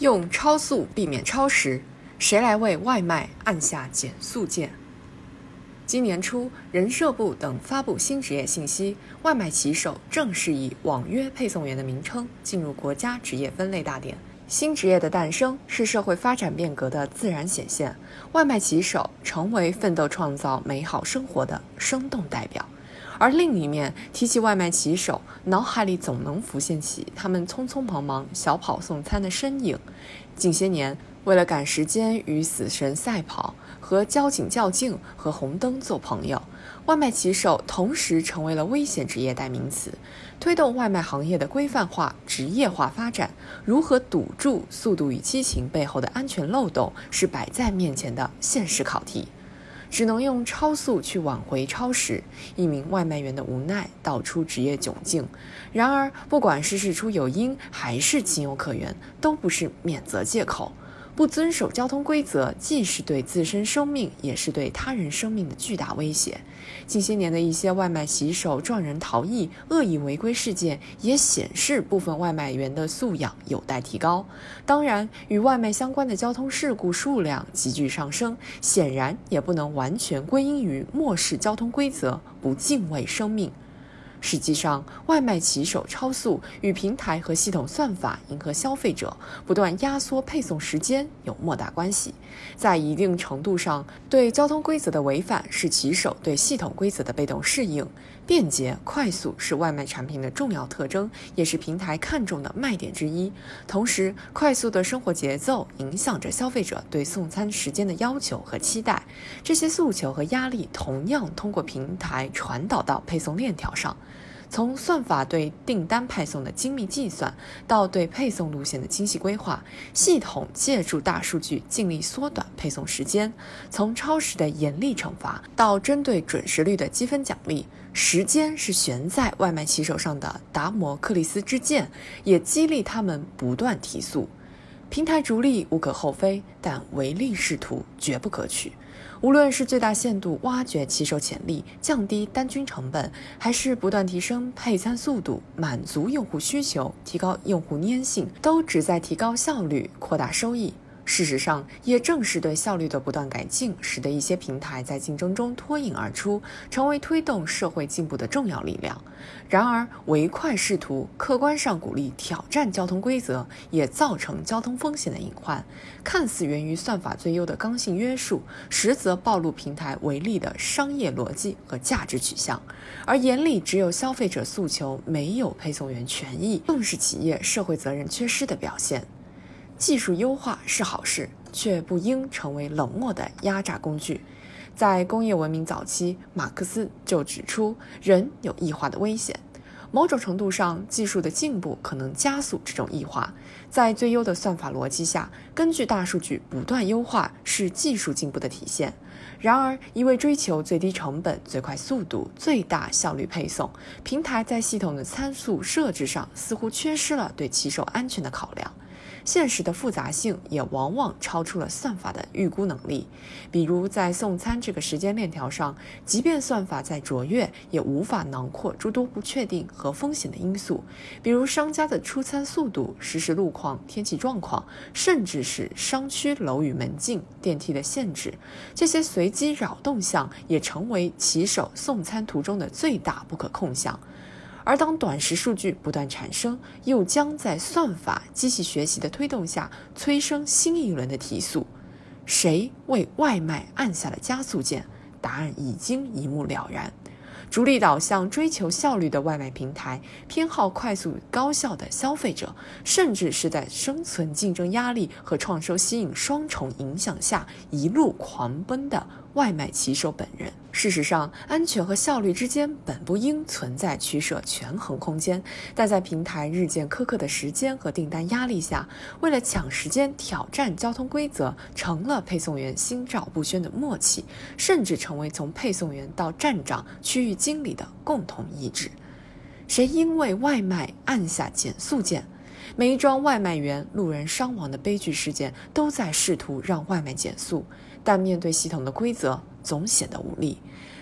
用超速避免超时，谁来为外卖按下减速键？今年初，人社部等发布新职业信息，外卖骑手正式以网约配送员的名称进入国家职业分类大典。新职业的诞生是社会发展变革的自然显现，外卖骑手成为奋斗创造美好生活的生动代表。而另一面，提起外卖骑手，脑海里总能浮现起他们匆匆忙忙小跑送餐的身影。近些年，为了赶时间与死神赛跑，和交警较劲，和红灯做朋友，外卖骑手同时成为了危险职业代名词。推动外卖行业的规范化、职业化发展，如何堵住速度与激情背后的安全漏洞，是摆在面前的现实考题。只能用超速去挽回超时，一名外卖员的无奈道出职业窘境。然而，不管是事出有因还是情有可原，都不是免责借口。不遵守交通规则，既是对自身生命，也是对他人生命的巨大威胁。近些年的一些外卖骑手撞人逃逸、恶意违规事件，也显示部分外卖员的素养有待提高。当然，与外卖相关的交通事故数量急剧上升，显然也不能完全归因于漠视交通规则、不敬畏生命。实际上，外卖骑手超速与平台和系统算法迎合消费者、不断压缩配送时间有莫大关系。在一定程度上，对交通规则的违反是骑手对系统规则的被动适应。便捷快速是外卖产品的重要特征，也是平台看重的卖点之一。同时，快速的生活节奏影响着消费者对送餐时间的要求和期待。这些诉求和压力同样通过平台传导到配送链条上。从算法对订单派送的精密计算，到对配送路线的精细规划，系统借助大数据尽力缩短配送时间。从超时的严厉惩罚，到针对准时率的积分奖励，时间是悬在外卖骑手上的达摩克利斯之剑，也激励他们不断提速。平台逐利无可厚非，但唯利是图绝不可取。无论是最大限度挖掘骑手潜力、降低单均成本，还是不断提升配餐速度、满足用户需求、提高用户粘性，都旨在提高效率、扩大收益。事实上，也正是对效率的不断改进，使得一些平台在竞争中脱颖而出，成为推动社会进步的重要力量。然而，唯快视图客观上鼓励挑战交通规则，也造成交通风险的隐患。看似源于算法最优的刚性约束，实则暴露平台违例的商业逻辑和价值取向。而眼里只有消费者诉求，没有配送员权益，更是企业社会责任缺失的表现。技术优化是好事，却不应成为冷漠的压榨工具。在工业文明早期，马克思就指出，人有异化的危险。某种程度上，技术的进步可能加速这种异化。在最优的算法逻辑下，根据大数据不断优化是技术进步的体现。然而，一味追求最低成本、最快速度、最大效率配送，平台在系统的参数设置上似乎缺失了对骑手安全的考量。现实的复杂性也往往超出了算法的预估能力。比如，在送餐这个时间链条上，即便算法再卓越，也无法囊括诸多不确定和风险的因素，比如商家的出餐速度、实时路况、天气状况，甚至是商区楼宇门禁、电梯的限制。这些随机扰动项也成为骑手送餐途中的最大不可控项。而当短时数据不断产生，又将在算法机器学习的推动下催生新一轮的提速。谁为外卖按下了加速键？答案已经一目了然。逐利导向、追求效率的外卖平台，偏好快速高效的消费者，甚至是在生存竞争压力和创收吸引双重影响下一路狂奔的外卖骑手本人。事实上，安全和效率之间本不应存在取舍权衡空间，但在平台日渐苛刻的时间和订单压力下，为了抢时间挑战交通规则，成了配送员心照不宣的默契，甚至成为从配送员到站长、区域经理的共同意志。谁因为外卖按下减速键？每一桩外卖员路人伤亡的悲剧事件都在试图让外卖减速，但面对系统的规则。总显得无力。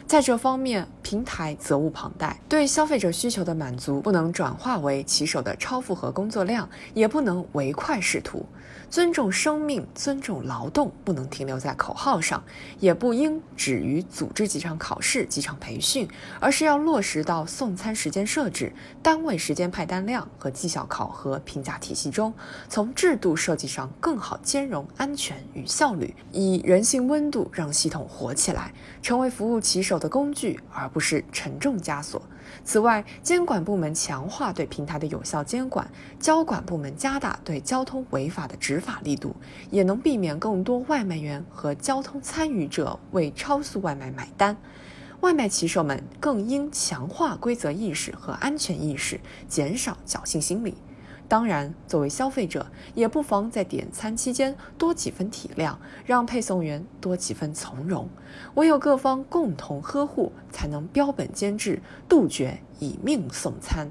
在这方面，平台责无旁贷。对消费者需求的满足，不能转化为骑手的超负荷工作量，也不能唯快是图。尊重生命，尊重劳动，不能停留在口号上，也不应止于组织几场考试、几场培训，而是要落实到送餐时间设置、单位时间派单量和绩效考核评价体系中，从制度设计上更好兼容安全与效率，以人性温度让系统活起来，成为服务骑手的工具，而不是沉重枷锁。此外，监管部门强化对平台的有效监管，交管部门加大对交通违法的执法力度，也能避免更多外卖员和交通参与者为超速外卖买单。外卖骑手们更应强化规则意识和安全意识，减少侥幸心理。当然，作为消费者，也不妨在点餐期间多几分体谅，让配送员多几分从容。唯有各方共同呵护，才能标本兼治，杜绝以命送餐。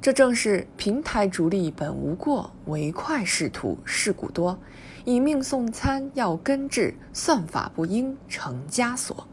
这正是平台逐利本无过，唯快是图事故多。以命送餐要根治，算法不应成枷锁。